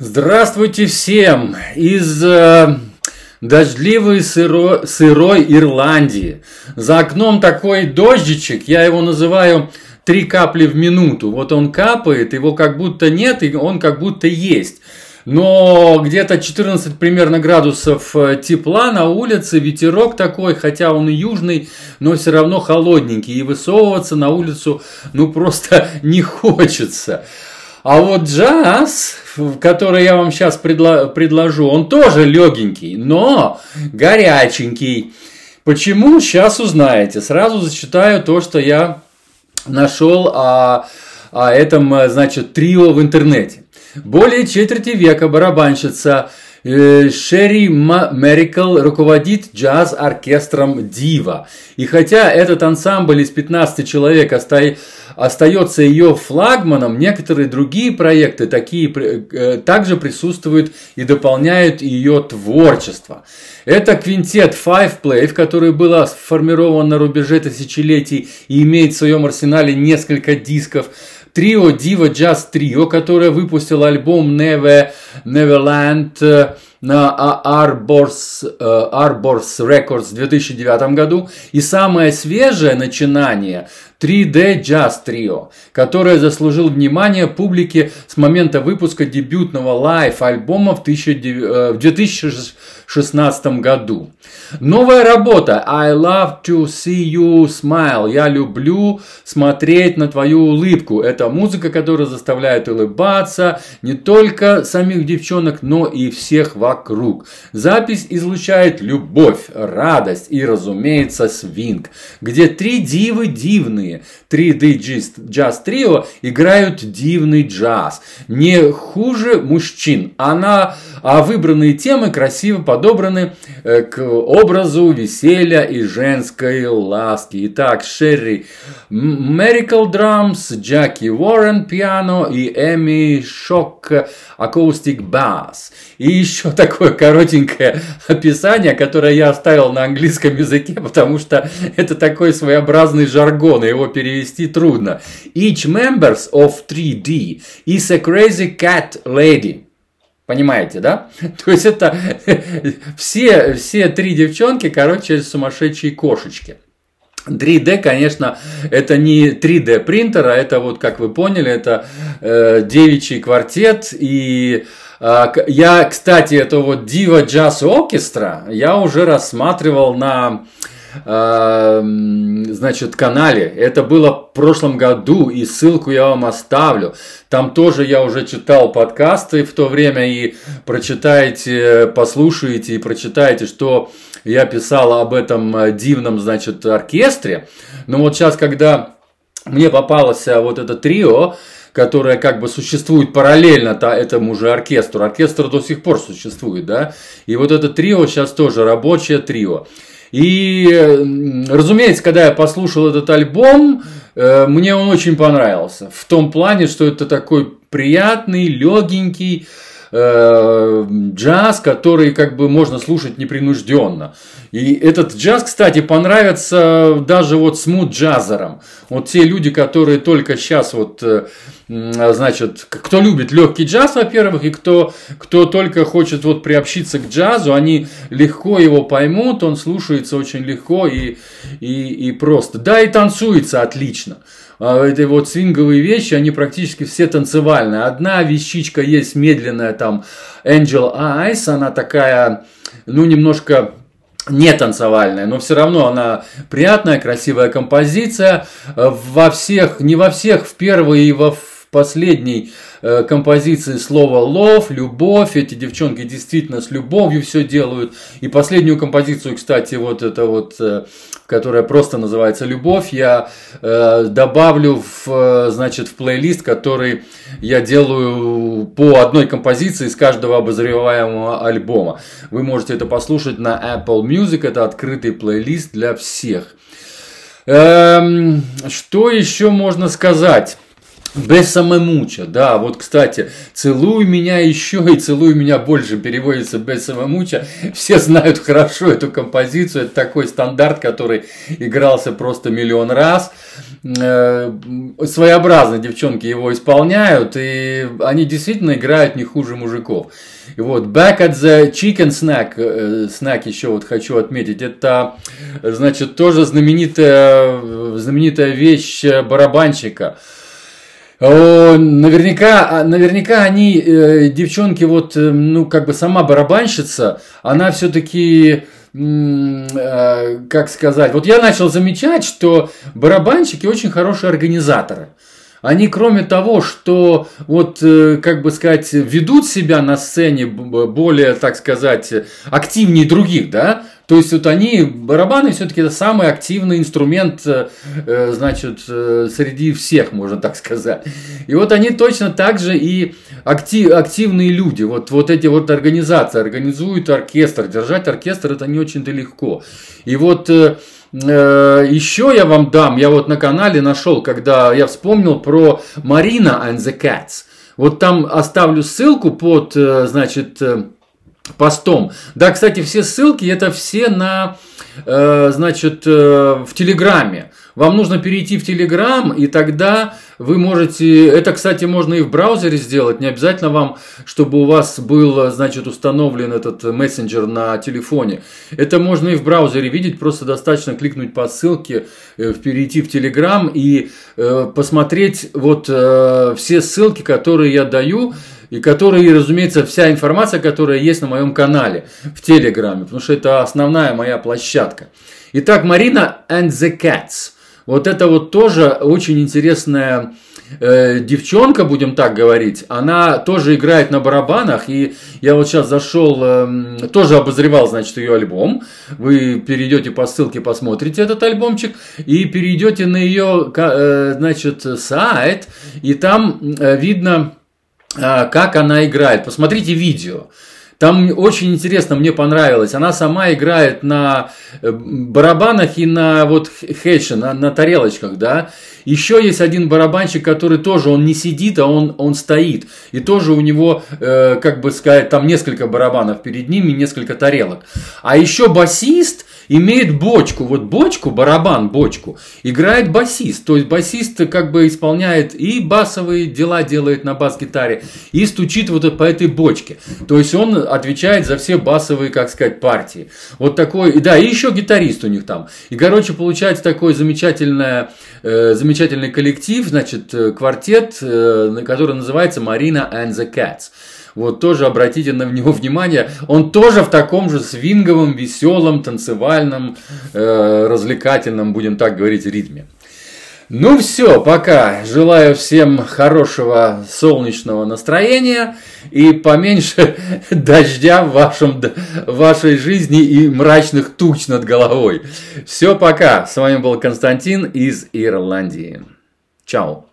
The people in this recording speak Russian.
Здравствуйте всем из э, дождливой сыро, сырой Ирландии. За окном такой дождичек, я его называю три капли в минуту. Вот он капает, его как будто нет, и он как будто есть. Но где-то 14 примерно градусов э, тепла на улице, ветерок такой, хотя он и южный, но все равно холодненький. И высовываться на улицу ну просто не хочется. А вот джаз, который я вам сейчас предло- предложу, он тоже легенький, но горяченький. Почему? Сейчас узнаете. Сразу зачитаю то, что я нашел о, о этом, значит, трио в интернете. Более четверти века барабанщица Э, Шерри Мерикл руководит джаз-оркестром Дива. И хотя этот ансамбль из 15 человек остается ее флагманом, некоторые другие проекты такие, э, также присутствуют и дополняют ее творчество. Это квинтет Five Play, который был сформирован на рубеже тысячелетий и имеет в своем арсенале несколько дисков – трио Diva Jazz Trio, которое выпустило альбом Never, Neverland э, на Arbors, э, Arbors Records в 2009 году. И самое свежее начинание 3D Jazz Trio, которое заслужил внимание публики с момента выпуска дебютного лайв-альбома в 2016 2016 году. Новая работа I love to see you smile. Я люблю смотреть на твою улыбку. Это музыка, которая заставляет улыбаться не только самих девчонок, но и всех вокруг. Запись излучает любовь, радость и, разумеется, свинг, где три дивы дивные, 3D Jazz Trio играют дивный джаз. Не хуже мужчин. Она, а выбранные темы красиво подобраны э, к образу веселья и женской ласки. Итак, Шерри Miracle Drums, Джеки Уоррен пиано и Эми Шок Acoustic Bass. И еще такое коротенькое описание, которое я оставил на английском языке, потому что это такой своеобразный жаргон, и его перевести трудно. Each members of 3D is a crazy cat lady. Понимаете, да? То есть это все, все три девчонки, короче, сумасшедшие кошечки. 3D, конечно, это не 3D принтер, а это вот, как вы поняли, это э, девичий квартет. И э, я, кстати, это вот Diva Jazz Orchestra я уже рассматривал на значит, канале. Это было в прошлом году, и ссылку я вам оставлю. Там тоже я уже читал подкасты в то время, и прочитаете, послушаете и прочитаете, что я писал об этом э, дивном, значит, оркестре. Но вот сейчас, когда мне попалось э, вот это трио, которое как бы существует параллельно -то этому же оркестру. Оркестр до сих пор существует, да. И вот это трио сейчас тоже рабочее трио. И, разумеется, когда я послушал этот альбом, э, мне он очень понравился. В том плане, что это такой приятный, легенький, э, джаз, который как бы можно слушать непринужденно. И этот джаз, кстати, понравится даже вот смут джазерам. Вот те люди, которые только сейчас вот, э, значит, кто любит легкий джаз, во-первых, и кто, кто только хочет вот приобщиться к джазу, они легко его поймут, он слушается очень легко и, и, и просто. Да, и танцуется отлично. А, эти вот свинговые вещи, они практически все танцевальные. Одна вещичка есть медленная, там, Angel Eyes, она такая, ну, немножко не танцевальная, но все равно она приятная, красивая композиция. Во всех, не во всех, в первой и во последней Э, композиции слова love, любовь. Эти девчонки действительно с любовью все делают. И последнюю композицию, кстати, вот это вот, э, которая просто называется «Любовь», я э, добавлю в, значит, в плейлист, который я делаю по одной композиции из каждого обозреваемого альбома. Вы можете это послушать на Apple Music, это открытый плейлист для всех. Эм, что еще можно сказать? Бессамомуча, да, вот, кстати, «Целуй меня еще» и «Целуй меня больше» переводится «Бессамомуча». Все знают хорошо эту композицию, это такой стандарт, который игрался просто миллион раз. Э, своеобразно девчонки его исполняют, и они действительно играют не хуже мужиков. И вот «Back at the Chicken Snack», э, snack еще вот хочу отметить, это, значит, тоже знаменитая, знаменитая вещь барабанщика – Наверняка, а, наверняка они, э, девчонки, вот, э, ну, как бы сама барабанщица, она все-таки, э, как сказать, вот я начал замечать, что барабанщики очень хорошие организаторы. Они, кроме того, что вот, как бы сказать, ведут себя на сцене более, так сказать, активнее других, да, то есть вот они, барабаны все-таки это самый активный инструмент, э, э, значит, э, среди всех, можно так сказать. И вот они точно так же и актив, активные люди. Вот, вот эти вот организации организуют оркестр. Держать оркестр это не очень-то легко. И вот еще я вам дам, я вот на канале нашел, когда я вспомнил про Марина and the Cats. Вот там оставлю ссылку под, значит, постом. Да, кстати, все ссылки это все на, э, значит, э, в Телеграме. Вам нужно перейти в Телеграм, и тогда вы можете... Это, кстати, можно и в браузере сделать. Не обязательно вам, чтобы у вас был, значит, установлен этот мессенджер на телефоне. Это можно и в браузере видеть. Просто достаточно кликнуть по ссылке, э, перейти в Телеграм и э, посмотреть вот э, все ссылки, которые я даю и которые, разумеется, вся информация, которая есть на моем канале в Телеграме, потому что это основная моя площадка. Итак, Марина and the Cats. Вот это вот тоже очень интересная э, девчонка, будем так говорить. Она тоже играет на барабанах. И я вот сейчас зашел, э, тоже обозревал, значит, ее альбом. Вы перейдете по ссылке, посмотрите этот альбомчик. И перейдете на ее, э, значит, сайт. И там э, видно как она играет. Посмотрите видео. Там очень интересно, мне понравилось. Она сама играет на э, барабанах и на вот хедже, на, на тарелочках, да. Еще есть один барабанщик, который тоже, он не сидит, а он, он стоит. И тоже у него, э, как бы сказать, там несколько барабанов перед ними, несколько тарелок. А еще басист, имеет бочку, вот бочку, барабан, бочку, играет басист. То есть басист как бы исполняет и басовые дела делает на бас-гитаре, и стучит вот по этой бочке. То есть он отвечает за все басовые, как сказать, партии. Вот такой, да, и еще гитарист у них там. И, короче, получается такой замечательный, э, замечательный коллектив, значит, э, квартет, э, который называется Marina and the Cats. Вот тоже обратите на него внимание. Он тоже в таком же свинговом, веселом, танцевальном, э, развлекательном, будем так говорить, ритме. Ну все, пока. Желаю всем хорошего солнечного настроения и поменьше дождя в вашем, в вашей жизни и мрачных туч над головой. Все, пока. С вами был Константин из Ирландии. Чао.